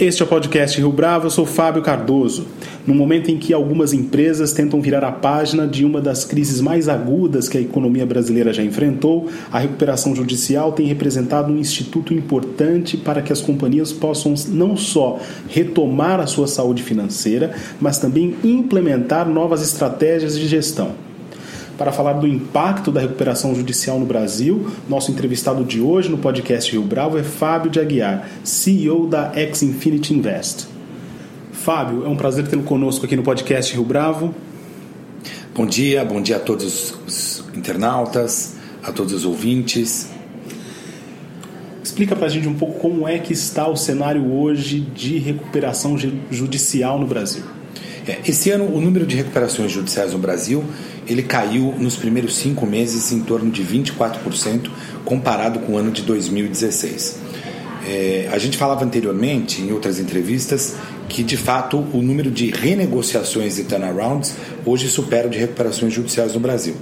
Este é o podcast Rio Bravo, eu sou Fábio Cardoso. No momento em que algumas empresas tentam virar a página de uma das crises mais agudas que a economia brasileira já enfrentou, a recuperação judicial tem representado um instituto importante para que as companhias possam não só retomar a sua saúde financeira, mas também implementar novas estratégias de gestão para falar do impacto da recuperação judicial no Brasil. Nosso entrevistado de hoje no podcast Rio Bravo é Fábio de Aguiar, CEO da Ex Infinity Invest. Fábio, é um prazer tê-lo conosco aqui no podcast Rio Bravo. Bom dia, bom dia a todos os internautas, a todos os ouvintes. Explica para a gente um pouco como é que está o cenário hoje de recuperação judicial no Brasil. É, esse ano, o número de recuperações judiciais no Brasil ele caiu nos primeiros cinco meses em torno de 24% comparado com o ano de 2016. É, a gente falava anteriormente, em outras entrevistas, que de fato o número de renegociações e turnarounds hoje supera o de recuperações judiciais no Brasil.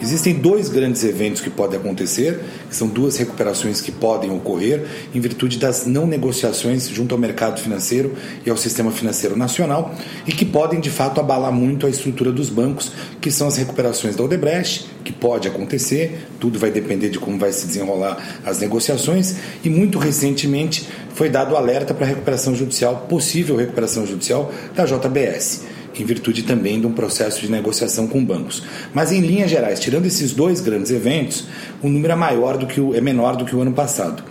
Existem dois grandes eventos que podem acontecer, que são duas recuperações que podem ocorrer em virtude das não negociações junto ao mercado financeiro e ao sistema financeiro nacional e que podem de fato abalar muito a estrutura dos bancos, que são as recuperações da Odebrecht, que pode acontecer, tudo vai depender de como vai se desenrolar as negociações e muito recentemente foi dado alerta para recuperação judicial, possível recuperação judicial da JBS em virtude também de um processo de negociação com bancos. Mas em linhas gerais, tirando esses dois grandes eventos, o número é maior do que o, é menor do que o ano passado.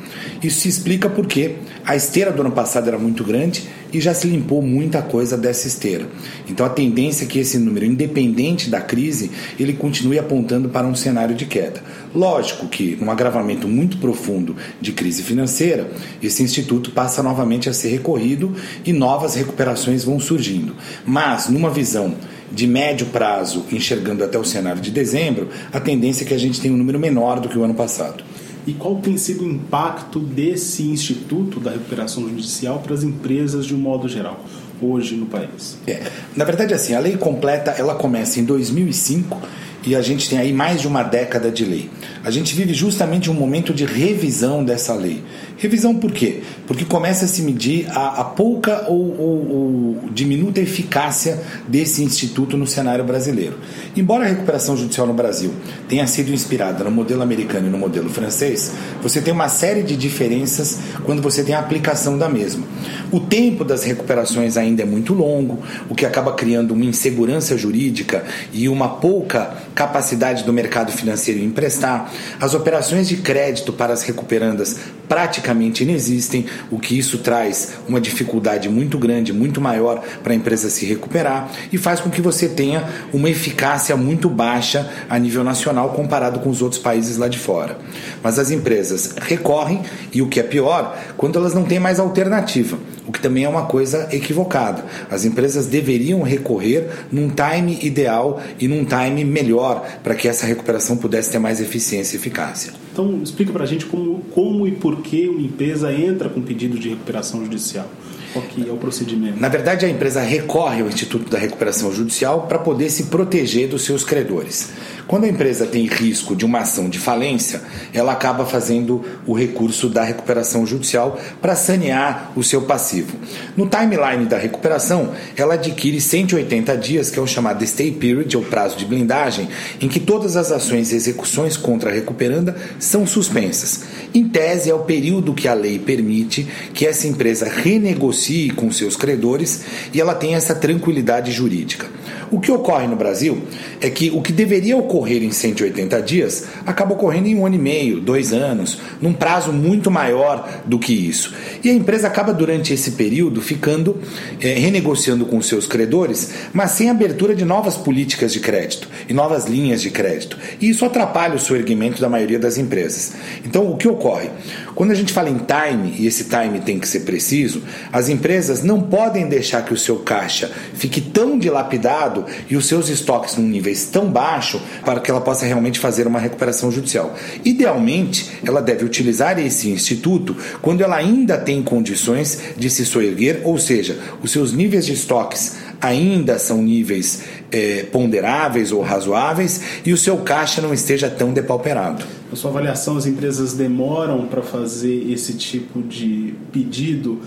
Isso se explica porque a esteira do ano passado era muito grande e já se limpou muita coisa dessa esteira. Então a tendência é que esse número, independente da crise, ele continue apontando para um cenário de queda. Lógico que, num agravamento muito profundo de crise financeira, esse instituto passa novamente a ser recorrido e novas recuperações vão surgindo. Mas, numa visão de médio prazo, enxergando até o cenário de dezembro, a tendência é que a gente tenha um número menor do que o ano passado. E qual tem sido o impacto desse Instituto da Recuperação Judicial para as empresas de um modo geral, hoje no país? É, na verdade, assim, a lei completa ela começa em 2005 e a gente tem aí mais de uma década de lei. A gente vive justamente um momento de revisão dessa lei. Revisão por quê? Porque começa a se medir a, a pouca ou, ou, ou, diminuta eficácia desse instituto no cenário brasileiro. Embora a recuperação judicial no Brasil tenha sido inspirada no modelo americano e no modelo francês, você tem uma série de diferenças quando você tem a aplicação da mesma. O tempo das recuperações ainda é muito longo, o que acaba criando uma insegurança jurídica e uma pouca capacidade do mercado financeiro em emprestar. As operações de crédito para as recuperandas praticamente inexistem, o que isso traz uma dificuldade muito grande, muito maior para a empresa se recuperar e faz com que você tenha uma eficácia muito baixa a nível nacional comparado com os outros países lá de fora. Mas as empresas recorrem e o que é pior, quando elas não têm mais alternativa o que também é uma coisa equivocada. As empresas deveriam recorrer num time ideal e num time melhor para que essa recuperação pudesse ter mais eficiência e eficácia. Então, explica para a gente como, como e por que uma empresa entra com pedido de recuperação judicial. Qual que é o procedimento? Na verdade, a empresa recorre ao Instituto da Recuperação Judicial para poder se proteger dos seus credores. Quando a empresa tem risco de uma ação de falência, ela acaba fazendo o recurso da recuperação judicial para sanear o seu passivo. No timeline da recuperação, ela adquire 180 dias, que é o chamado stay period, ou prazo de blindagem, em que todas as ações e execuções contra a recuperanda são suspensas. Em tese, é o período que a lei permite que essa empresa renegocie com seus credores e ela tenha essa tranquilidade jurídica. O que ocorre no Brasil é que o que deveria ocorrer em 180 dias acaba ocorrendo em um ano e meio, dois anos, num prazo muito maior do que isso. E a empresa acaba durante esse período ficando é, renegociando com seus credores, mas sem abertura de novas políticas de crédito e novas linhas de crédito. E isso atrapalha o seu erguimento da maioria das empresas. Então, o que ocorre? Quando a gente fala em time, e esse time tem que ser preciso, as empresas não podem deixar que o seu caixa fique tão dilapidado e os seus estoques num nível tão baixo para que ela possa realmente fazer uma recuperação judicial. Idealmente, ela deve utilizar esse instituto quando ela ainda tem condições de se soerguer, ou seja, os seus níveis de estoques ainda são níveis é, ponderáveis ou razoáveis e o seu caixa não esteja tão depauperado. Na sua avaliação, as empresas demoram para fazer esse tipo de pedido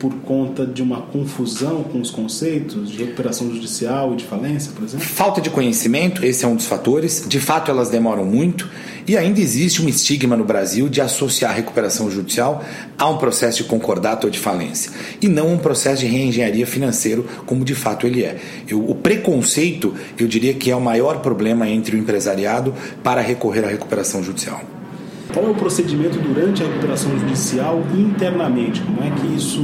por conta de uma confusão com os conceitos de recuperação judicial e de falência, por exemplo? Falta de conhecimento, esse é um dos fatores. De fato, elas demoram muito e ainda existe um estigma no Brasil de associar a recuperação judicial a um processo de concordato ou de falência e não um processo de reengenharia financeiro, como de fato ele é. Eu, o preconceito, eu diria que é o maior problema entre o empresariado para recorrer à recuperação judicial. Qual é o procedimento durante a recuperação judicial internamente? Como é que isso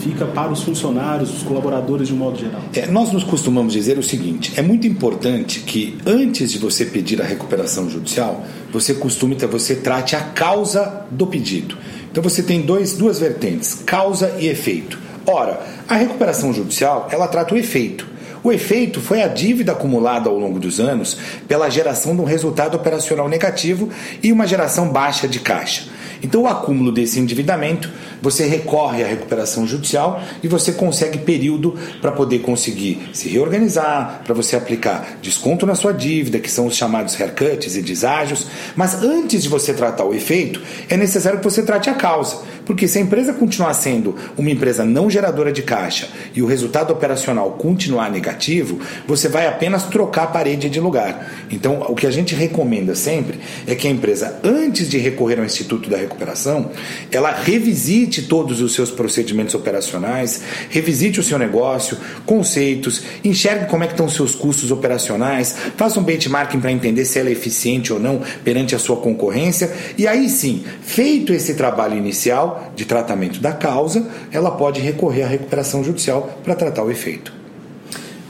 fica para os funcionários, os colaboradores de um modo geral? É, nós nos costumamos dizer o seguinte: é muito importante que antes de você pedir a recuperação judicial, você costume você trate a causa do pedido. Então você tem dois, duas vertentes: causa e efeito. Ora, a recuperação judicial ela trata o efeito. O efeito foi a dívida acumulada ao longo dos anos pela geração de um resultado operacional negativo e uma geração baixa de caixa. Então, o acúmulo desse endividamento, você recorre à recuperação judicial e você consegue período para poder conseguir se reorganizar, para você aplicar desconto na sua dívida, que são os chamados haircuts e deságios. Mas antes de você tratar o efeito, é necessário que você trate a causa. Porque se a empresa continuar sendo uma empresa não geradora de caixa e o resultado operacional continuar negativo, você vai apenas trocar a parede de lugar. Então, o que a gente recomenda sempre é que a empresa, antes de recorrer ao Instituto da Recuperação, ela revisite todos os seus procedimentos operacionais, revisite o seu negócio, conceitos, enxergue como é que estão os seus custos operacionais, faça um benchmarking para entender se ela é eficiente ou não perante a sua concorrência, e aí sim, feito esse trabalho inicial, de tratamento da causa, ela pode recorrer à recuperação judicial para tratar o efeito.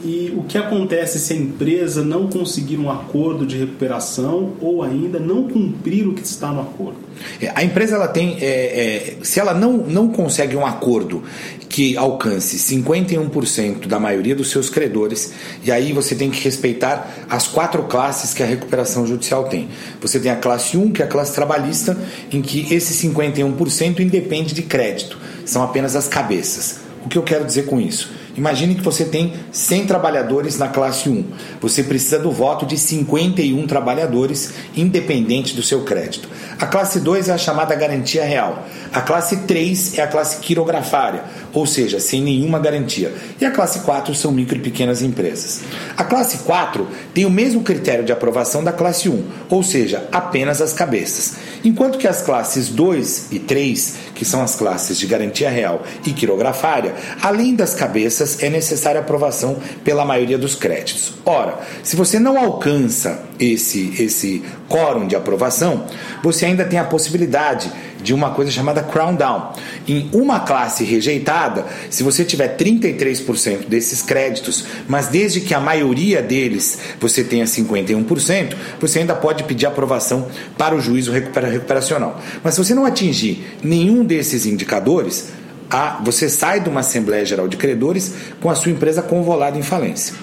E o que acontece se a empresa não conseguir um acordo de recuperação ou ainda não cumprir o que está no acordo? É, a empresa ela tem, é, é, se ela não, não consegue um acordo que alcance 51% da maioria dos seus credores, e aí você tem que respeitar as quatro classes que a recuperação judicial tem. Você tem a classe 1, que é a classe trabalhista, em que esse 51% independe de crédito, são apenas as cabeças. O que eu quero dizer com isso? Imagine que você tem 100 trabalhadores na classe 1. Você precisa do voto de 51 trabalhadores, independente do seu crédito. A classe 2 é a chamada garantia real. A classe 3 é a classe quirografária, ou seja, sem nenhuma garantia. E a classe 4 são micro e pequenas empresas. A classe 4 tem o mesmo critério de aprovação da classe 1, ou seja, apenas as cabeças. Enquanto que as classes 2 e 3, que são as classes de garantia real e quirografária, além das cabeças, é necessária aprovação pela maioria dos créditos. Ora, se você não alcança esse, esse quórum de aprovação, você ainda tem a possibilidade de uma coisa chamada crown down. Em uma classe rejeitada, se você tiver 33% desses créditos, mas desde que a maioria deles você tenha 51%, você ainda pode pedir aprovação para o juízo recuperacional. Mas se você não atingir nenhum desses indicadores, você sai de uma Assembleia Geral de Credores com a sua empresa convolada em falência.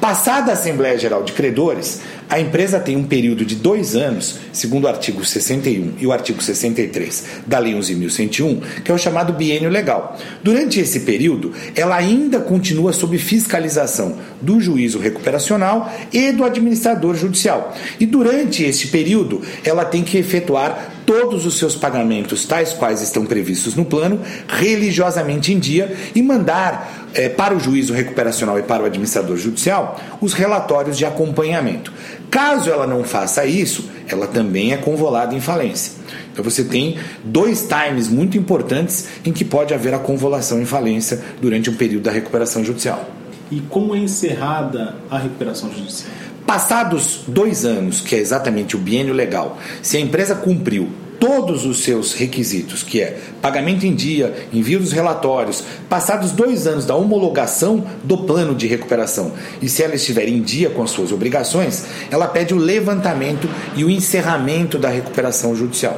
Passada a Assembleia Geral de Credores, a empresa tem um período de dois anos, segundo o artigo 61 e o artigo 63 da Lei 11.101, que é o chamado biênio legal. Durante esse período, ela ainda continua sob fiscalização do juízo recuperacional e do administrador judicial. E durante este período, ela tem que efetuar todos os seus pagamentos, tais quais estão previstos no plano, religiosamente em dia e mandar é, para o juízo recuperacional e para o administrador judicial os relatórios de acompanhamento. Caso ela não faça isso, ela também é convolada em falência. Então você tem dois times muito importantes em que pode haver a convolução em falência durante um período da recuperação judicial. E como é encerrada a recuperação judicial? Passados dois anos, que é exatamente o biênio legal, se a empresa cumpriu todos os seus requisitos, que é pagamento em dia, envio dos relatórios, passados dois anos da homologação do plano de recuperação, e se ela estiver em dia com as suas obrigações, ela pede o levantamento e o encerramento da recuperação judicial.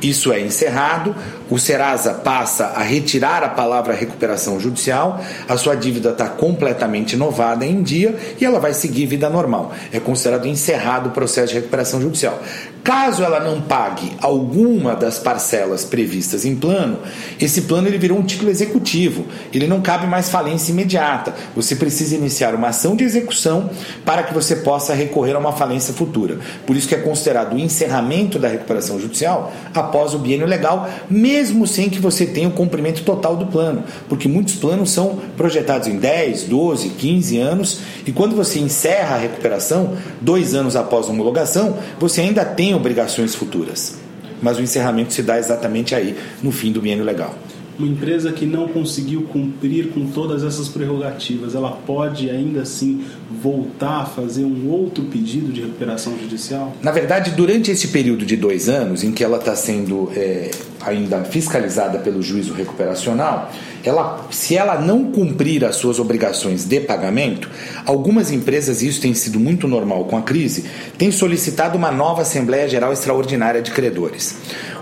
Isso é encerrado, o Serasa passa a retirar a palavra recuperação judicial, a sua dívida está completamente novada em dia e ela vai seguir vida normal. É considerado encerrado o processo de recuperação judicial. Caso ela não pague alguma das parcelas previstas em plano, esse plano ele virou um título executivo. Ele não cabe mais falência imediata. Você precisa iniciar uma ação de execução para que você possa recorrer a uma falência futura. Por isso que é considerado o encerramento da recuperação judicial após o biênio legal, mesmo sem que você tenha o cumprimento total do plano, porque muitos planos são projetados em 10, 12, 15 anos e quando você encerra a recuperação, dois anos após a homologação, você ainda tem obrigações futuras. Mas o encerramento se dá exatamente aí, no fim do biênio legal. Uma empresa que não conseguiu cumprir com todas essas prerrogativas, ela pode ainda assim voltar a fazer um outro pedido de recuperação judicial? Na verdade, durante esse período de dois anos, em que ela está sendo é, ainda fiscalizada pelo juízo recuperacional, ela, se ela não cumprir as suas obrigações de pagamento, algumas empresas, e isso tem sido muito normal com a crise, têm solicitado uma nova Assembleia Geral Extraordinária de Credores.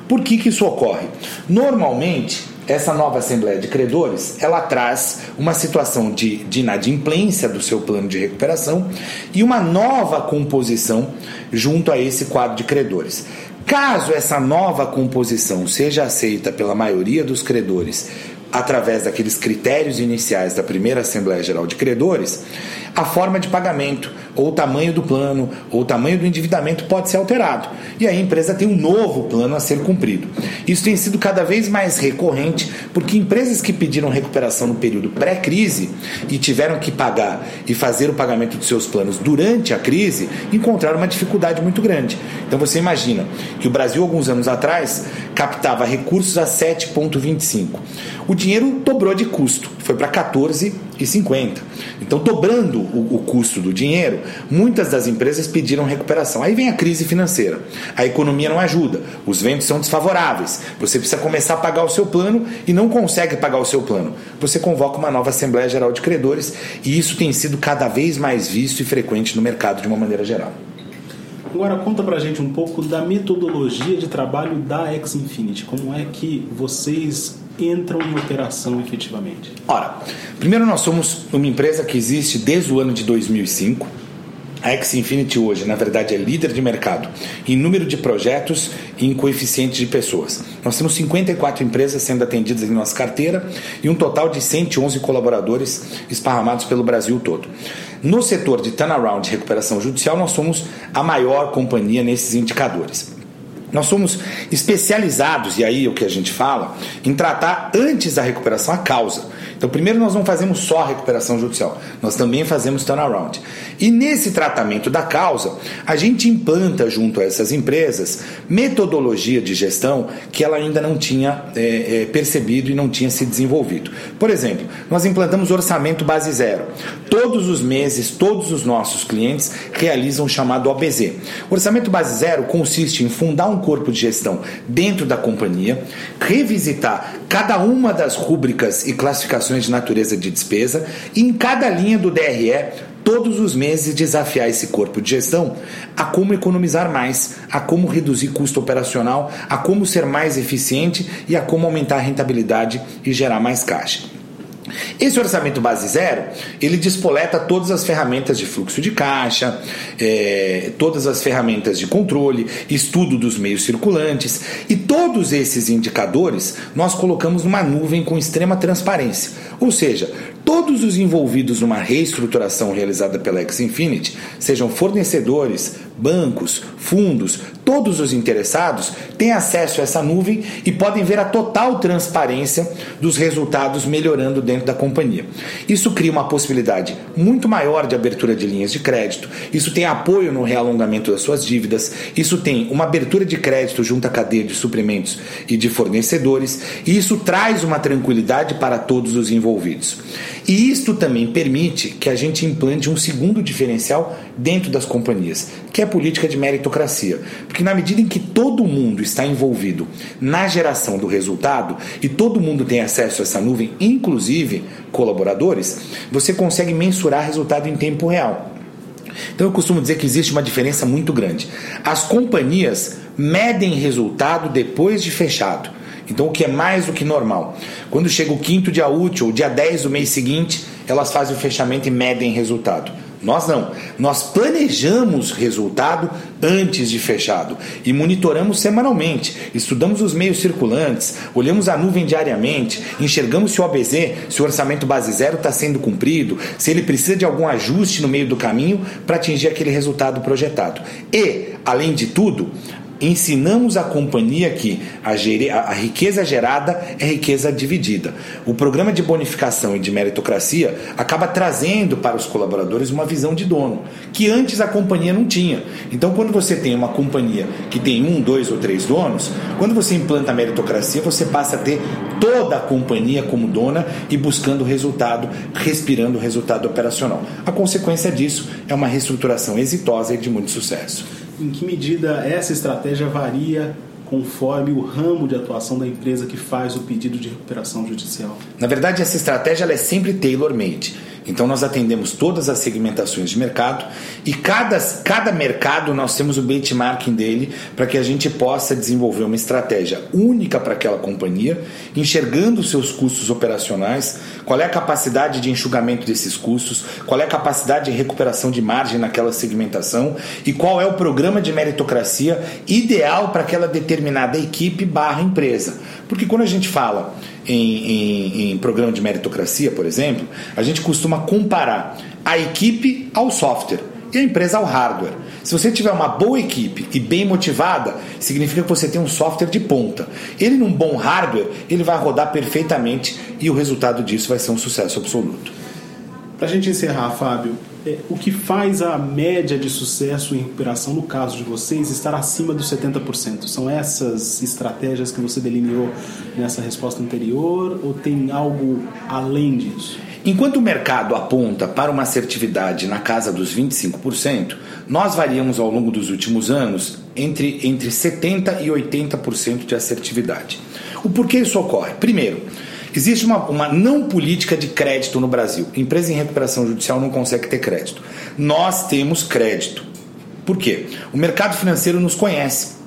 Por que, que isso ocorre? Normalmente, essa nova Assembleia de Credores, ela traz uma situação de, de inadimplência do seu plano de recuperação e uma nova composição junto a esse quadro de credores. Caso essa nova composição seja aceita pela maioria dos credores através daqueles critérios iniciais da primeira Assembleia Geral de Credores, a forma de pagamento, ou o tamanho do plano, ou o tamanho do endividamento pode ser alterado. E aí a empresa tem um novo plano a ser cumprido. Isso tem sido cada vez mais recorrente, porque empresas que pediram recuperação no período pré-crise e tiveram que pagar e fazer o pagamento de seus planos durante a crise, encontraram uma dificuldade muito grande. Então você imagina que o Brasil, alguns anos atrás, captava recursos a 7,25. O dinheiro dobrou de custo, foi para 14,50. Então, dobrando o, o, custo do dinheiro, muitas das empresas pediram recuperação. Aí vem a crise financeira. A economia não ajuda, os ventos são desfavoráveis. Você precisa começar a pagar o seu plano e não consegue pagar o seu plano. Você convoca uma nova Assembleia Geral de Credores e isso tem sido cada vez mais visto e frequente no mercado de uma maneira geral. Agora conta pra gente um pouco da metodologia de trabalho da X Infinity. Como é que vocês entram em operação efetivamente? Ora, primeiro nós somos uma empresa que existe desde o ano de 2005. A X Infinity hoje, na verdade, é líder de mercado em número de projetos e em coeficiente de pessoas. Nós temos 54 empresas sendo atendidas em nossa carteira e um total de 111 colaboradores esparramados pelo Brasil todo. No setor de turnaround de recuperação judicial, nós somos a maior companhia nesses indicadores. Nós somos especializados, e aí é o que a gente fala, em tratar antes da recuperação a causa. Então, primeiro nós não fazemos só a recuperação judicial, nós também fazemos turnaround. E nesse tratamento da causa, a gente implanta junto a essas empresas metodologia de gestão que ela ainda não tinha é, é, percebido e não tinha se desenvolvido. Por exemplo, nós implantamos orçamento base zero. Todos os meses, todos os nossos clientes realizam o chamado OBZ. Orçamento base zero consiste em fundar um corpo de gestão dentro da companhia, revisitar cada uma das rúbricas e classificações de natureza de despesa e em cada linha do DRE todos os meses desafiar esse corpo de gestão a como economizar mais, a como reduzir custo operacional, a como ser mais eficiente e a como aumentar a rentabilidade e gerar mais caixa. Esse orçamento base zero, ele despoleta todas as ferramentas de fluxo de caixa, é, todas as ferramentas de controle, estudo dos meios circulantes e todos esses indicadores nós colocamos numa nuvem com extrema transparência. Ou seja, todos os envolvidos numa reestruturação realizada pela X-Infinity, sejam fornecedores, bancos, fundos, todos os interessados têm acesso a essa nuvem e podem ver a total transparência dos resultados melhorando dentro da companhia. Isso cria uma possibilidade muito maior de abertura de linhas de crédito, isso tem apoio no realongamento das suas dívidas, isso tem uma abertura de crédito junto à cadeia de suprimentos e de fornecedores, e isso traz uma tranquilidade para todos os envolvidos. E isto também permite que a gente implante um segundo diferencial dentro das companhias, que é a política de meritocracia. Porque na medida em que todo mundo está envolvido na geração do resultado e todo mundo tem acesso a essa nuvem, inclusive colaboradores, você consegue mensurar resultado em tempo real. Então eu costumo dizer que existe uma diferença muito grande. As companhias medem resultado depois de fechado Então, o que é mais do que normal. Quando chega o quinto dia útil, o dia 10 do mês seguinte, elas fazem o fechamento e medem resultado. Nós não. Nós planejamos resultado antes de fechado e monitoramos semanalmente. Estudamos os meios circulantes, olhamos a nuvem diariamente, enxergamos se o OBZ, se o orçamento base zero está sendo cumprido, se ele precisa de algum ajuste no meio do caminho para atingir aquele resultado projetado. E, além de tudo, ensinamos a companhia que a, a, riqueza gerada é riqueza dividida. O programa de bonificação e de meritocracia acaba trazendo para os colaboradores uma visão de dono, que antes a companhia não tinha. Então, quando você tem uma companhia que tem um, dois ou três donos, quando você implanta a meritocracia, você passa a ter toda a companhia como dona e buscando resultado, respirando o resultado operacional. A consequência disso é uma reestruturação exitosa e de muito sucesso em que medida essa estratégia varia conforme o ramo de atuação da empresa que faz o pedido de recuperação judicial? Na verdade, essa estratégia é sempre tailor-made. Então nós atendemos todas as segmentações de mercado e cada, cada mercado nós temos o benchmarking dele para que a gente possa desenvolver uma estratégia única para aquela companhia, enxergando os seus custos operacionais, qual é a capacidade de enxugamento desses custos, qual é a capacidade de recuperação de margem naquela segmentação e qual é o programa de meritocracia ideal para aquela determinada equipe barra empresa. Porque quando a gente fala em, em, em, programa de meritocracia, por exemplo, a gente costuma comparar a equipe ao software e a empresa ao hardware. Se você tiver uma boa equipe e bem motivada, significa que você tem um software de ponta. Ele num bom hardware, ele vai rodar perfeitamente e o resultado disso vai ser um sucesso absoluto. Para a gente encerrar, Fábio, é, o que faz a média de sucesso em recuperação, no caso de vocês, estar acima dos 70%? São essas estratégias que você delineou nessa resposta anterior ou tem algo além disso? Enquanto o mercado aponta para uma assertividade na casa dos 25%, nós variamos ao longo dos últimos anos entre, entre 70% e 80% de assertividade. O porquê isso ocorre? Primeiro, Existe uma, uma não política de crédito no Brasil. Empresa em recuperação judicial não consegue ter crédito. Nós temos crédito. Por quê? O mercado financeiro nos conhece.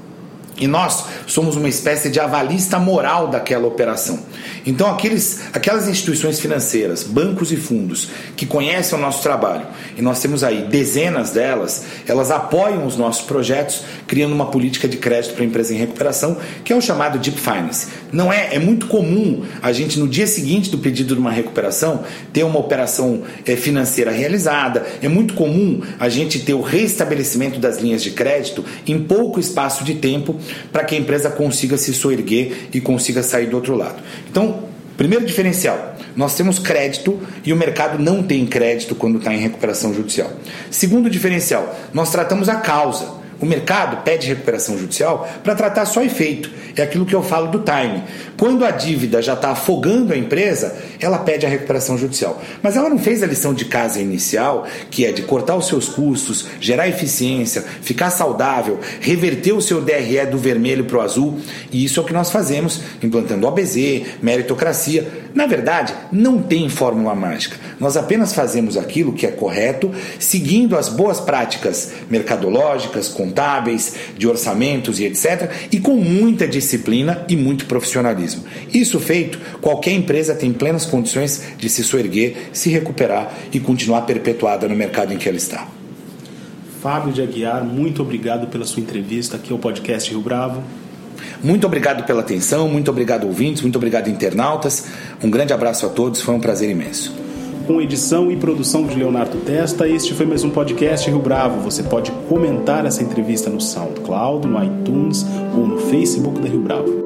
E nós somos uma espécie de avalista moral daquela operação. Então, aqueles, aquelas instituições financeiras, bancos e fundos que conhecem o nosso trabalho, e nós temos aí dezenas delas, elas apoiam os nossos projetos, criando uma política de crédito para a empresa em recuperação, que é o chamado Deep Finance. Não é, é muito comum a gente, no dia seguinte do pedido de uma recuperação, ter uma operação é, financeira realizada, é muito comum a gente ter o restabelecimento das linhas de crédito em pouco espaço de tempo para que a empresa consiga se soerguer e consiga sair do outro lado. Então, primeiro diferencial, nós temos crédito e o mercado não tem crédito quando está em recuperação judicial. Segundo diferencial, nós tratamos a causa. O mercado pede recuperação judicial para tratar só efeito. É aquilo que eu falo do time. Quando a dívida já está afogando a empresa, ela pede a recuperação judicial. Mas ela não fez a lição de casa inicial, que é de cortar os seus custos, gerar eficiência, ficar saudável, reverter o seu DRE do vermelho para o azul. E isso é o que nós fazemos, implantando OBZ, meritocracia. Na verdade, não tem fórmula mágica. Nós apenas fazemos aquilo que é correto, seguindo as boas práticas mercadológicas, contábeis, de orçamentos e etc., e com muita disciplina e muito profissionalismo. Isso feito, qualquer empresa tem plenas condições de se soerguer, se recuperar e continuar perpetuada no mercado em que ela está. Fábio de Aguiar, muito obrigado pela sua entrevista aqui ao podcast Rio Bravo. Muito obrigado pela atenção, muito obrigado ouvintes, muito obrigado internautas. Um grande abraço a todos, foi um prazer imenso com edição e produção de Leonardo Testa. Este foi mais um podcast Rio Bravo. Você pode comentar essa entrevista no SoundCloud, no iTunes ou no Facebook da Rio Bravo.